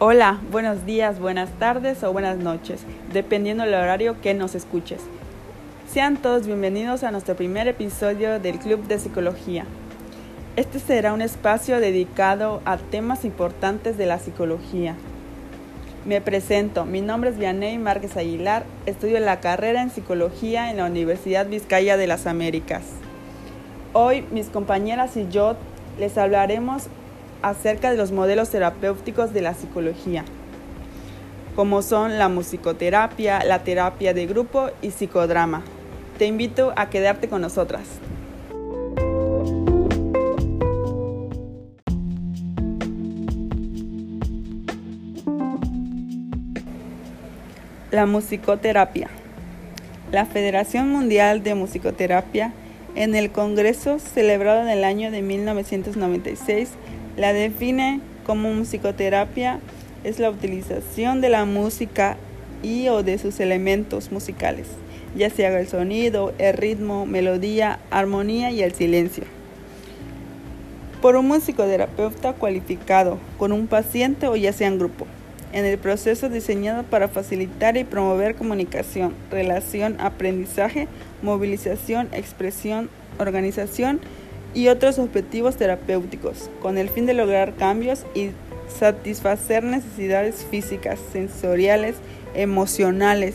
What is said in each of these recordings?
Hola, buenos días, buenas tardes o buenas noches, dependiendo del horario que nos escuches. Sean todos bienvenidos a nuestro primer episodio del Club de Psicología. Este será un espacio dedicado a temas importantes de la psicología. Me presento, mi nombre es Vianey Márquez Aguilar, estudio la carrera en psicología en la Universidad Vizcaya de las Américas. Hoy mis compañeras y yo les hablaremos acerca de los modelos terapéuticos de la psicología, como son la musicoterapia, la terapia de grupo y psicodrama. Te invito a quedarte con nosotras. La musicoterapia. La Federación Mundial de Musicoterapia, en el Congreso celebrado en el año de 1996, la define como musicoterapia es la utilización de la música y o de sus elementos musicales, ya sea el sonido, el ritmo, melodía, armonía y el silencio. Por un musicoterapeuta cualificado, con un paciente o ya sea en grupo, en el proceso diseñado para facilitar y promover comunicación, relación, aprendizaje, movilización, expresión, organización y otros objetivos terapéuticos, con el fin de lograr cambios y satisfacer necesidades físicas, sensoriales, emocionales,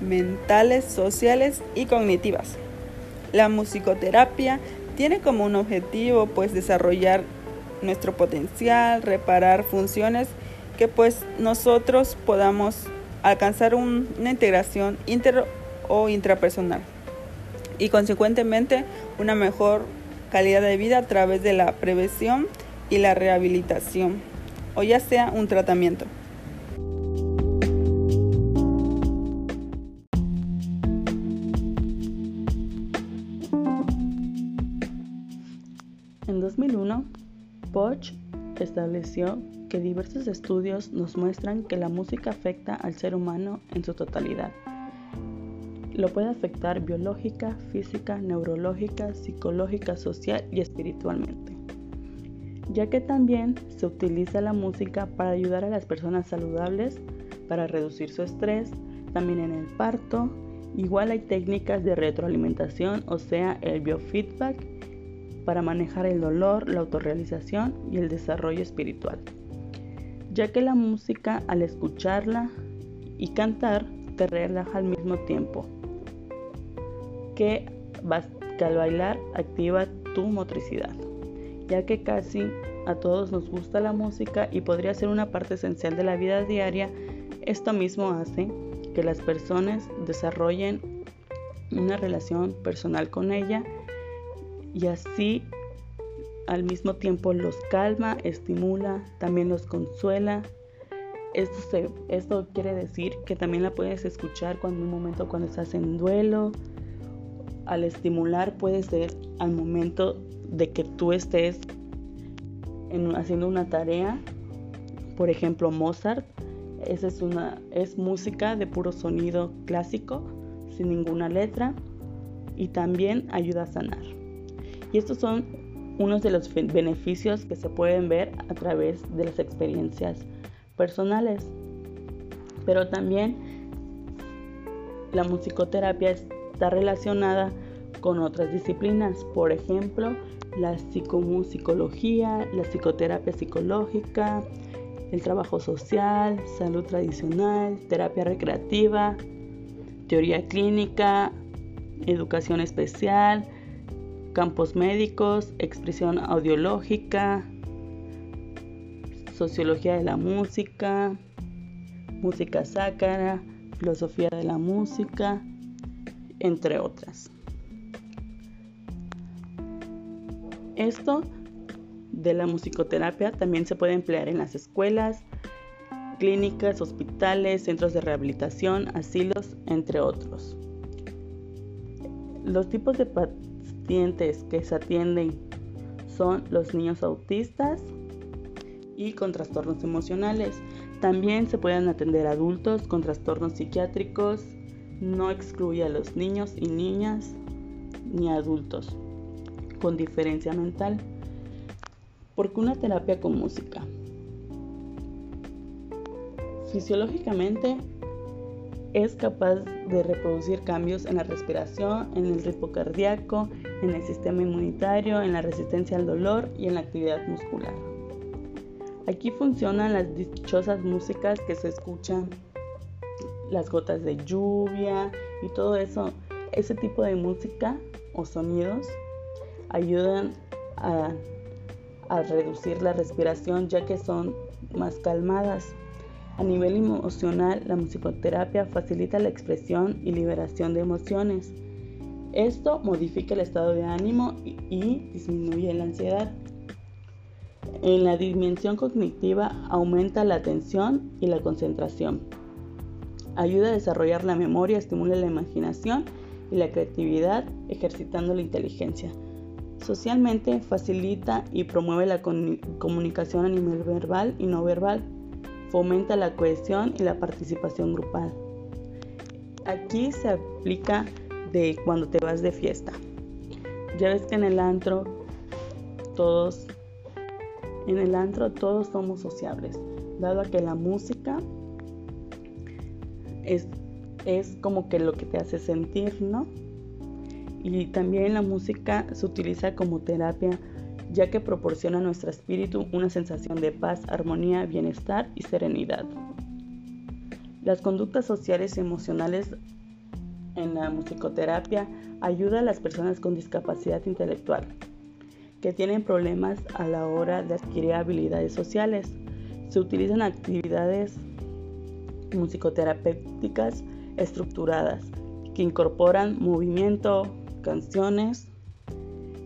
mentales, sociales y cognitivas. La musicoterapia tiene como un objetivo pues desarrollar nuestro potencial, reparar funciones que pues nosotros podamos alcanzar una integración inter o intrapersonal y consecuentemente una mejor calidad de vida a través de la prevención y la rehabilitación, o ya sea un tratamiento. En 2001, Poch estableció que diversos estudios nos muestran que la música afecta al ser humano en su totalidad lo puede afectar biológica, física, neurológica, psicológica, social y espiritualmente, ya que también se utiliza la música para ayudar a las personas saludables, para reducir su estrés, también en el parto. Igual hay técnicas de retroalimentación, o sea, el biofeedback, para manejar el dolor, la autorrealización y el desarrollo espiritual, ya que la música al escucharla y cantar te relaja al mismo tiempo, que, al bailar activa tu motricidad, ya que casi a todos nos gusta la música y podría ser una parte esencial de la vida diaria, esto mismo hace que las personas desarrollen una relación personal con ella y así al mismo tiempo los calma, estimula, también los consuela. Esto, esto quiere decir que también la puedes escuchar cuando un momento cuando estás en duelo, al estimular puede ser al momento de que tú estés haciendo una tarea, por ejemplo Mozart, esa es una es música de puro sonido clásico, sin ninguna letra y también ayuda a sanar. Y estos son unos de los beneficios que se pueden ver a través de las experiencias personales. Pero también la musicoterapia es está relacionada con otras disciplinas, por ejemplo, la psicomusicología, la psicoterapia psicológica, el trabajo social, salud tradicional, terapia recreativa, teoría clínica, educación especial, campos médicos, expresión audiológica, sociología de la música, música sácara, filosofía de la música, entre otras. Esto de la musicoterapia también se puede emplear en las escuelas, clínicas, hospitales, centros de rehabilitación, asilos, entre otros. Los tipos de pacientes que se atienden son los niños autistas y con trastornos emocionales. También se pueden atender adultos con trastornos psiquiátricos, no excluye a los niños y niñas ni adultos con diferencia mental. Porque una terapia con música Fisiológicamente es capaz de reproducir cambios en la respiración, en el ritmo cardíaco, en el sistema inmunitario, en la resistencia al dolor y en la actividad muscular. Aquí funcionan las dichosas músicas que se escuchan, las gotas de lluvia y todo eso. Ese tipo de música o sonidos ayudan a, reducir la respiración ya que son más calmadas. A nivel emocional, la musicoterapia facilita la expresión y liberación de emociones. Esto modifica el estado de ánimo y, disminuye la ansiedad. En la dimensión cognitiva aumenta la atención y la concentración. Ayuda a desarrollar la memoria, estimula la imaginación y la creatividad, ejercitando la inteligencia. Socialmente facilita y promueve la comunicación a nivel verbal y no verbal. Fomenta la cohesión y la participación grupal. Aquí se aplica de cuando te vas de fiesta. Ya ves que en el antro todos en el antro todos somos sociables, dado a que la música es, es como que lo que te hace sentir, ¿no? Y también la música se utiliza como terapia ya que proporciona a nuestro espíritu una sensación de paz, armonía, bienestar y serenidad. Las conductas sociales y emocionales en la musicoterapia ayuda a las personas con discapacidad intelectual, que tienen problemas a la hora de adquirir habilidades sociales. Se utilizan actividades musicoterapéuticas estructuradas que incorporan movimiento, canciones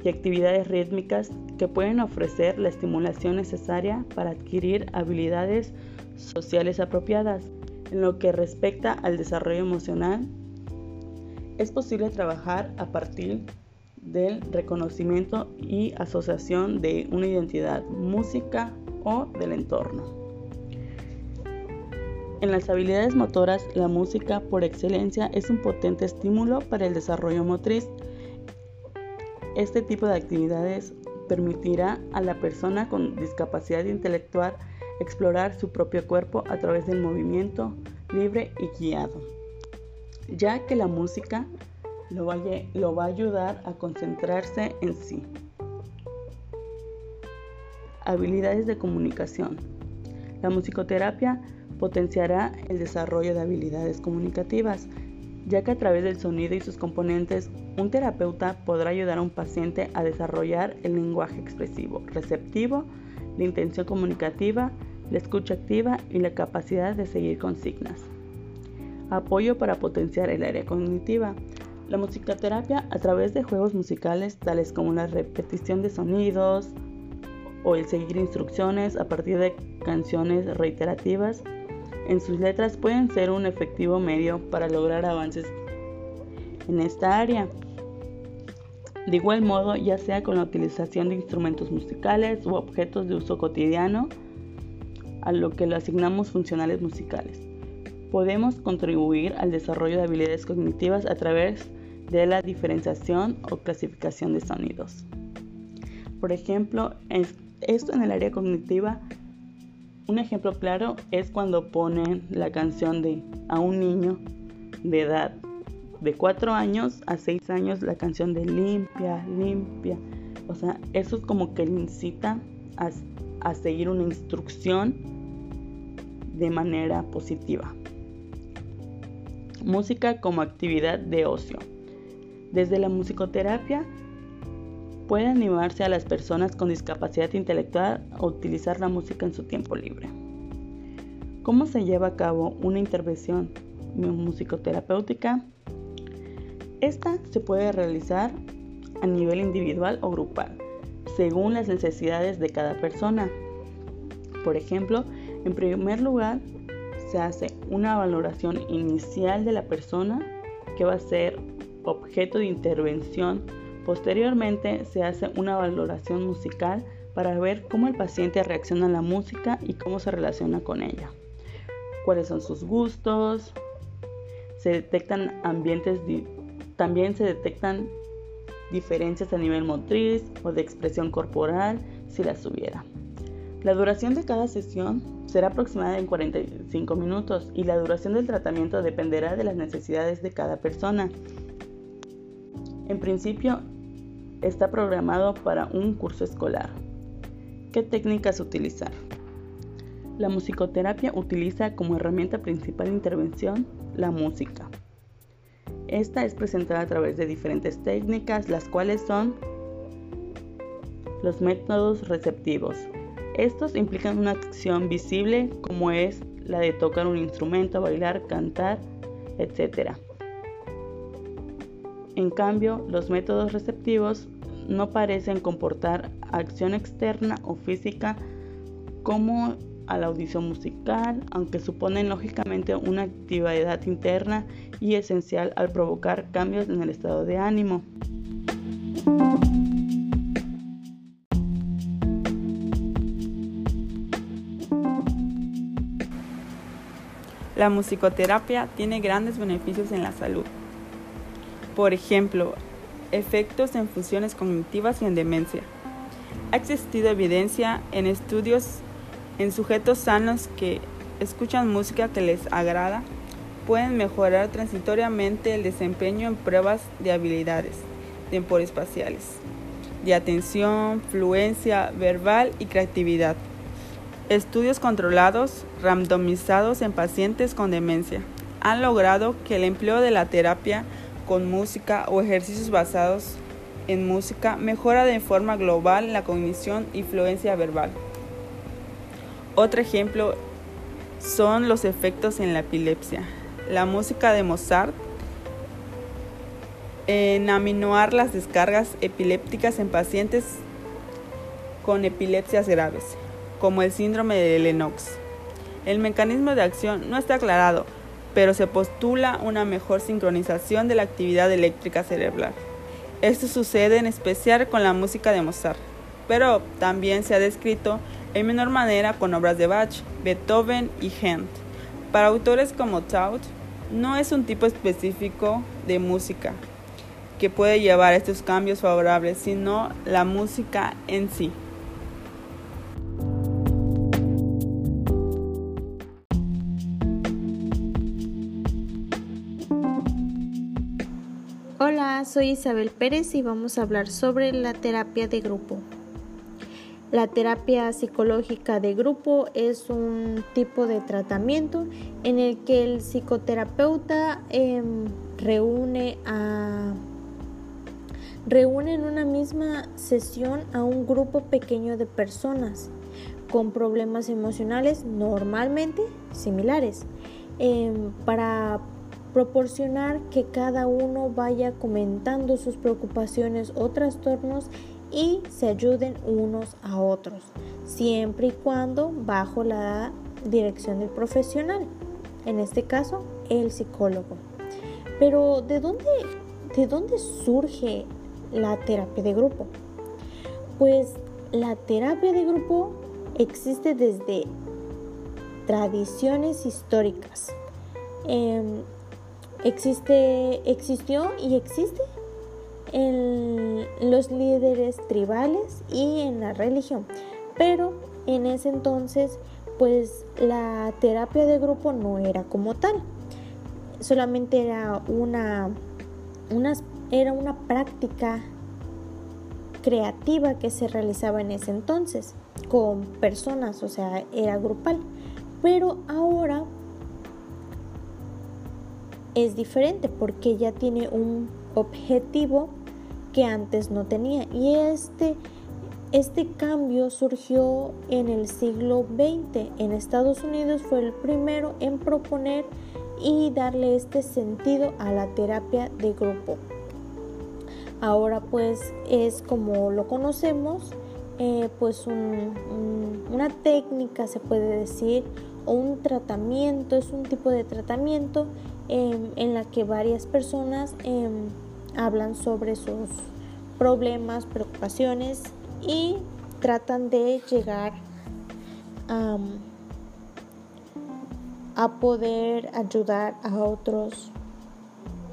y actividades rítmicas que pueden ofrecer la estimulación necesaria para adquirir habilidades sociales apropiadas. En lo que respecta al desarrollo emocional, es posible trabajar a partir del reconocimiento y asociación de una identidad, música o del entorno. En las habilidades motoras, la música por excelencia es un potente estímulo para el desarrollo motriz. Este tipo de actividades permitirá a la persona con discapacidad intelectual explorar su propio cuerpo a través del movimiento libre y guiado, ya que la música lo va, a ayudar a concentrarse en sí. Habilidades de comunicación. La musicoterapia potenciará el desarrollo de habilidades comunicativas, ya que a través del sonido y sus componentes, un terapeuta podrá ayudar a un paciente a desarrollar el lenguaje expresivo, receptivo, la intención comunicativa, la escucha activa y la capacidad de seguir consignas. Apoyo para potenciar el área cognitiva. La musicoterapia a través de juegos musicales tales como la repetición de sonidos o el seguir instrucciones a partir de canciones reiterativas en sus letras pueden ser un efectivo medio para lograr avances en esta área. De igual modo, ya sea con la utilización de instrumentos musicales u objetos de uso cotidiano, a lo que le asignamos funcionales musicales. Podemos contribuir al desarrollo de habilidades cognitivas a través de la diferenciación o clasificación de sonidos. Por ejemplo, esto en el área cognitiva, un ejemplo claro es cuando ponen la canción de a un niño de edad de 4 años a 6 años la canción de limpia, limpia. O sea, eso es como que le incita a, a seguir una instrucción de manera positiva. Música como actividad de ocio. Desde la musicoterapia puede animarse a las personas con discapacidad intelectual a utilizar la música en su tiempo libre. ¿Cómo se lleva a cabo una intervención musicoterapéutica? Esta se puede realizar a nivel individual o grupal, según las necesidades de cada persona. Por ejemplo, en primer lugar, se hace una valoración inicial de la persona que va a ser objeto de intervención. Posteriormente se hace una valoración musical para ver cómo el paciente reacciona a la música y cómo se relaciona con ella. Cuáles son sus gustos. Se detectan ambientes, también se detectan diferencias a nivel motriz o de expresión corporal si las hubiera. La duración de cada sesión será aproximada en 45 minutos y la duración del tratamiento dependerá de las necesidades de cada persona. En principio, está programado para un curso escolar. ¿Qué técnicas utilizar? La musicoterapia utiliza como herramienta principal de intervención la música. Esta es presentada a través de diferentes técnicas, las cuales son los métodos receptivos. Estos implican una acción visible como es la de tocar un instrumento, bailar, cantar, etc. En cambio, los métodos receptivos no parecen comportar acción externa o física como a la audición musical, aunque suponen lógicamente una actividad interna y esencial al provocar cambios en el estado de ánimo. La musicoterapia tiene grandes beneficios en la salud. Por ejemplo, efectos en funciones cognitivas y en demencia. Ha existido evidencia en estudios en sujetos sanos que escuchan música que les agrada, pueden mejorar transitoriamente el desempeño en pruebas de habilidades temporoespaciales, de atención, fluencia verbal y creatividad. Estudios controlados, randomizados en pacientes con demencia, han logrado que el empleo de la terapia con música o ejercicios basados en música mejora de forma global la cognición y fluencia verbal. Otro ejemplo son los efectos en la epilepsia. La música de Mozart en aminoar las descargas epilépticas en pacientes con epilepsias graves, como el síndrome de Lennox. El mecanismo de acción no está aclarado, pero se postula una mejor sincronización de la actividad eléctrica cerebral. Esto sucede en especial con la música de Mozart, pero también se ha descrito en menor manera con obras de Bach, Beethoven y Hent. Para autores como Taut, no es un tipo específico de música que puede llevar a estos cambios favorables, sino la música en sí. Soy Isabel Pérez y vamos a hablar sobre la terapia de grupo. La terapia psicológica de grupo es un tipo de tratamiento en el que el psicoterapeuta em, reúne a reúne en una misma sesión a un grupo pequeño de personas con problemas emocionales normalmente similares em, para proporcionar que cada uno vaya comentando sus preocupaciones o trastornos y se ayuden unos a otros, siempre y cuando bajo la dirección del profesional, en este caso el psicólogo. Pero ¿de dónde, de dónde surge la terapia de grupo? Pues la terapia de grupo existe desde tradiciones históricas. Em, existe, existió y existe en los líderes tribales y en la religión. Pero en ese entonces, pues la terapia de grupo no era como tal. Solamente era una, una, era una práctica creativa que se realizaba en ese entonces con personas, o sea, era grupal. Pero ahora es diferente porque ya tiene un objetivo que antes no tenía. Y este, este cambio surgió en el siglo XX. En Estados Unidos fue el primero en proponer y darle este sentido a la terapia de grupo. Ahora pues es como lo conocemos, eh, pues una técnica se puede decir o un tratamiento, es un tipo de tratamiento em, en la que varias personas em, hablan sobre sus problemas, preocupaciones y tratan de llegar a poder ayudar a otros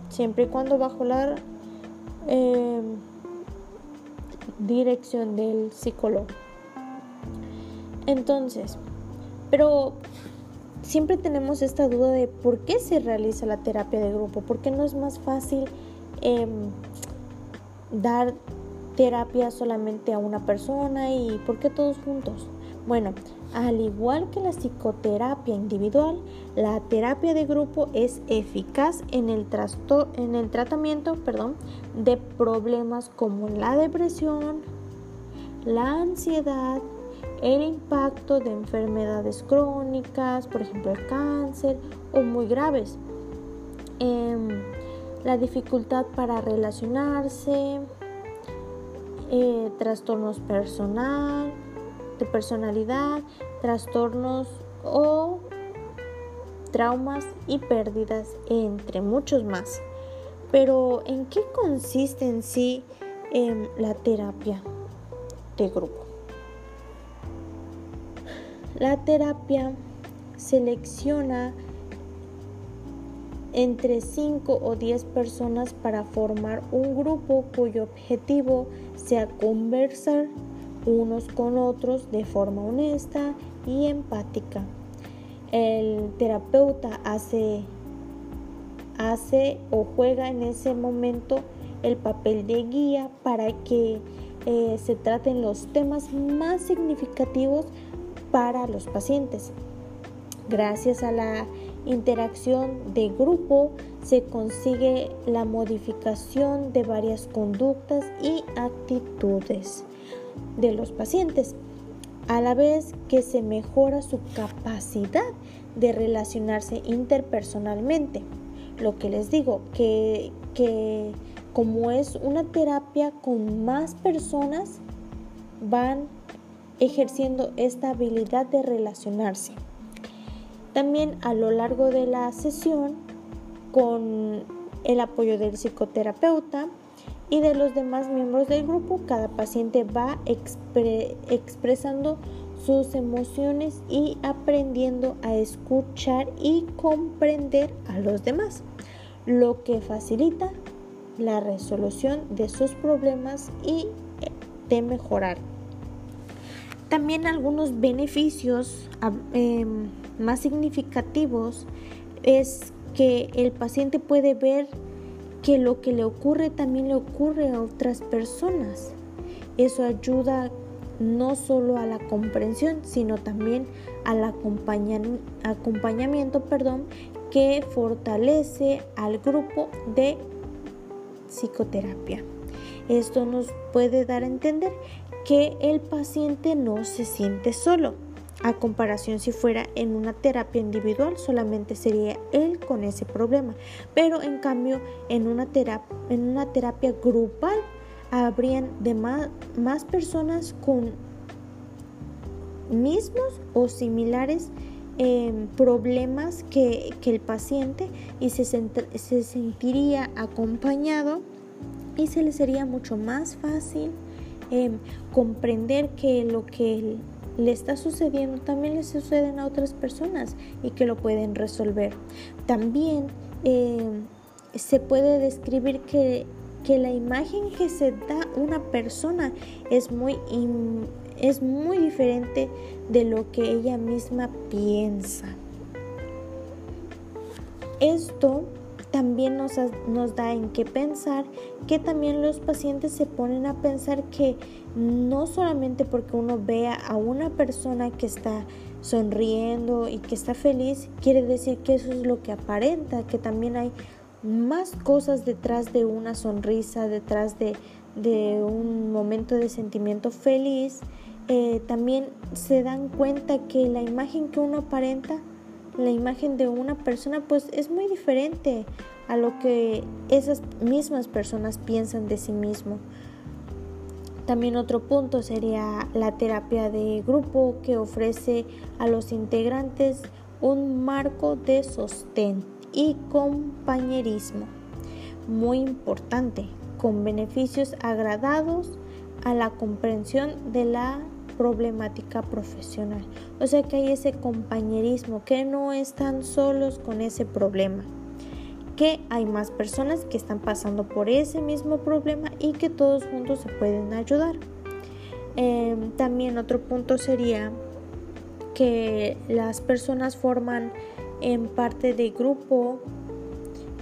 siempre y cuando bajo la em, dirección del psicólogo. Entonces, Pero siempre tenemos esta duda de por qué se realiza la terapia de grupo, por qué no es más fácil em, dar terapia solamente a una persona y por qué todos juntos. Bueno, al igual que la psicoterapia individual, la terapia de grupo es eficaz en el, en el tratamiento perdón, de problemas como la depresión, la ansiedad, el impacto de enfermedades crónicas, por ejemplo el cáncer, o muy graves, em, la dificultad para relacionarse, eh, trastornos personal, de personalidad, trastornos o traumas y pérdidas, entre muchos más. Pero ¿en qué consiste en sí em, la terapia de grupo? La terapia selecciona entre 5 o 10 personas para formar un grupo cuyo objetivo sea conversar unos con otros de forma honesta y empática. El terapeuta hace, hace o juega en ese momento el papel de guía para que eh, se traten los temas más significativos para los pacientes. Gracias a la interacción de grupo se consigue la modificación de varias conductas y actitudes de los pacientes, a la vez que se mejora su capacidad de relacionarse interpersonalmente. Lo que les digo, que, que como es una terapia con más personas, van ejerciendo esta habilidad de relacionarse. También a lo largo de la sesión, con el apoyo del psicoterapeuta, y de los demás miembros del grupo, cada paciente va expresando sus emociones y aprendiendo a escuchar y comprender a los demás, lo que facilita la resolución de sus problemas y eh, de mejorar. También algunos beneficios em, más significativos es que el paciente puede ver que lo que le ocurre también le ocurre a otras personas. Eso ayuda no solo a la comprensión, sino también al acompañamiento perdón, que fortalece al grupo de psicoterapia. Esto nos puede dar a entender que el paciente no se siente solo a comparación si fuera en una terapia individual, solamente sería él con ese problema. Pero en cambio, en una terapia, en una terapia grupal, habrían de más, personas con mismos o similares em, problemas que, el paciente y se, se sentiría acompañado y se le sería mucho más fácil comprender que lo que le está sucediendo también le suceden a otras personas y que lo pueden resolver. También eh, se puede describir que, que, la imagen que se da una persona es muy, es muy diferente de lo que ella misma piensa. Esto también nos, nos, da en qué pensar que también los pacientes se ponen a pensar que no solamente porque uno vea a una persona que está sonriendo y que está feliz, quiere decir que eso es lo que aparenta, que también hay más cosas detrás de una sonrisa, detrás de, un momento de sentimiento feliz. Eh, también se dan cuenta que la imagen que uno aparenta la imagen de una persona pues es muy diferente a lo que esas mismas personas piensan de sí mismo. También otro punto sería la terapia de grupo que ofrece a los integrantes un marco de sostén y compañerismo muy importante, con beneficios agradados a la comprensión de la problemática profesional. O sea que hay ese compañerismo, que no están solos con ese problema, que hay más personas que están pasando por ese mismo problema y que todos juntos se pueden ayudar. Em, también otro punto sería que las personas forman en parte de grupo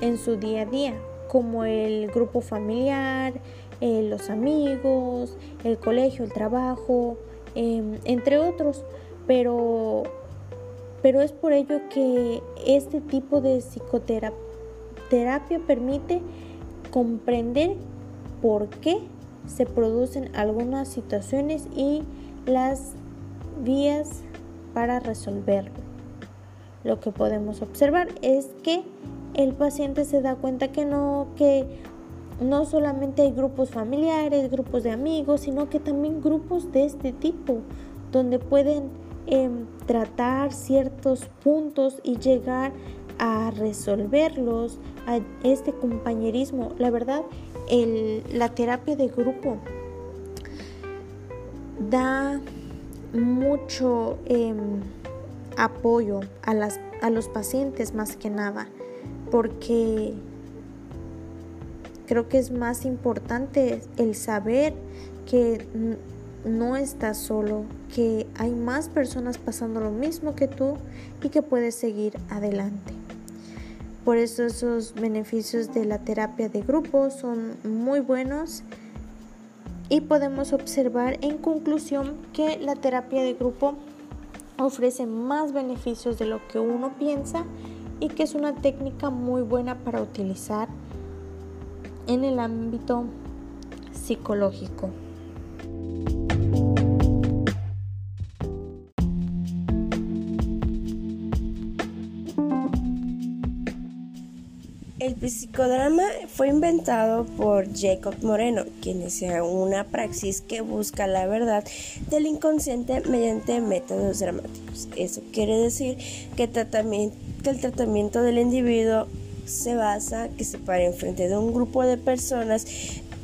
en su día a día, como el grupo familiar, eh, los amigos, el colegio, el trabajo, em, entre otros. Pero, pero es por ello que este tipo de psicoterapia permite comprender por qué se producen algunas situaciones y las vías para resolverlo. Lo que podemos observar es que el paciente se da cuenta que no, que no solamente hay grupos familiares, grupos de amigos, sino que también grupos de este tipo, donde pueden em, tratar ciertos puntos y llegar a resolverlos, a este compañerismo. La verdad, la terapia de grupo da mucho em, apoyo a, los pacientes más que nada, porque creo que es más importante el saber que no estás solo, que hay más personas pasando lo mismo que tú y que puedes seguir adelante. Por eso esos beneficios de la terapia de grupo son muy buenos y podemos observar en conclusión que la terapia de grupo ofrece más beneficios de lo que uno piensa y que es una técnica muy buena para utilizar en el ámbito psicológico. El psicodrama fue inventado por Jacob Moreno, quien es una praxis que busca la verdad del inconsciente mediante métodos dramáticos. Eso quiere decir que, que el tratamiento del individuo se basa que se pare enfrente de un grupo de personas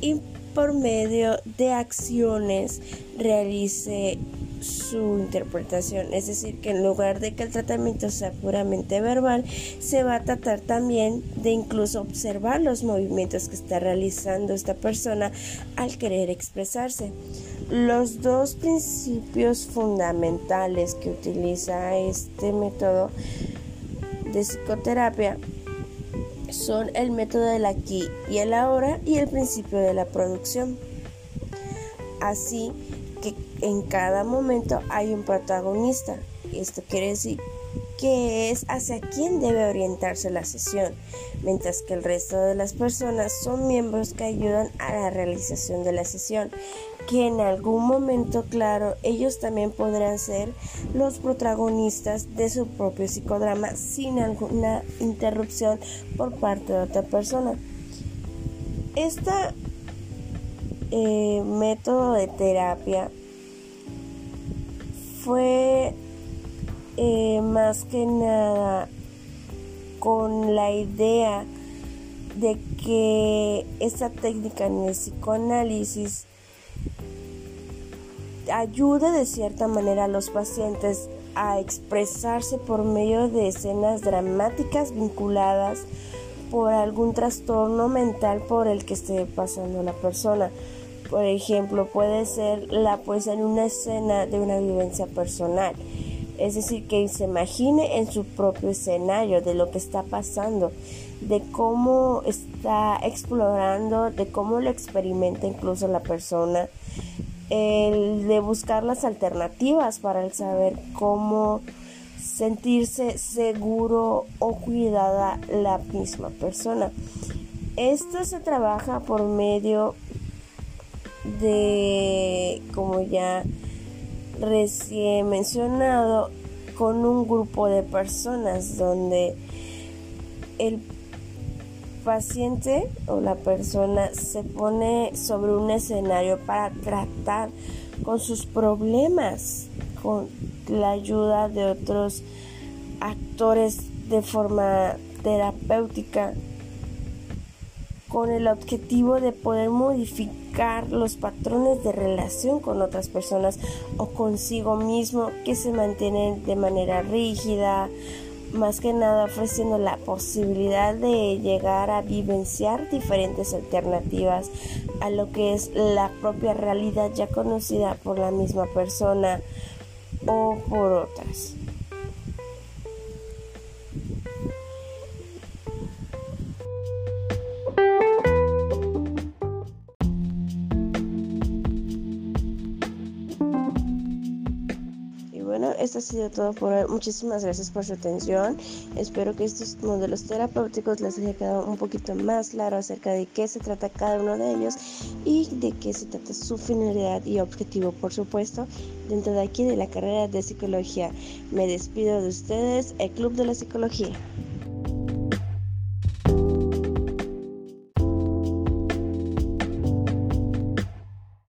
y por medio de acciones realice su interpretación, es decir, que en lugar de que el tratamiento sea puramente verbal, se va a tratar también de incluso observar los movimientos que está realizando esta persona al querer expresarse. Los dos principios fundamentales que utiliza este método de psicoterapia son el método del aquí y el ahora y el principio de la producción. Así que en cada momento hay un protagonista. Esto quiere decir que es hacia quién debe orientarse la sesión, mientras que el resto de las personas son miembros que ayudan a la realización de la sesión, que en algún momento, claro, ellos también podrán ser los protagonistas de su propio psicodrama sin alguna interrupción por parte de otra persona. Este método de terapia fue eh, más que nada con la idea de que esta técnica en el psicoanálisis ayuda de cierta manera a los pacientes a expresarse por medio de escenas dramáticas vinculadas por algún trastorno mental por el que esté pasando la persona. Por ejemplo, puede ser la pues en una escena de una vivencia personal es decir, que se imagine en su propio escenario de lo que está pasando, de cómo está explorando, de cómo lo experimenta incluso la persona, el de buscar las alternativas para el saber cómo sentirse seguro o cuidada la misma persona. Esto se trabaja por medio de, como ya recién mencionado con un grupo de personas donde el paciente o la persona se pone sobre un escenario para tratar con sus problemas con la ayuda de otros actores de forma terapéutica con el objetivo de poder modificar los patrones de relación con otras personas o consigo mismo que se mantienen de manera rígida, más que nada ofreciendo la posibilidad de llegar a vivenciar diferentes alternativas a lo que es la propia realidad ya conocida por la misma persona o por otras. Esto ha sido todo por hoy. Muchísimas gracias por su atención. Espero que estos modelos terapéuticos les haya quedado un poquito más claro acerca de qué se trata cada uno de ellos y de qué se trata su finalidad y objetivo, por supuesto, dentro de aquí de la carrera de psicología. Me despido de ustedes, el Club de la Psicología.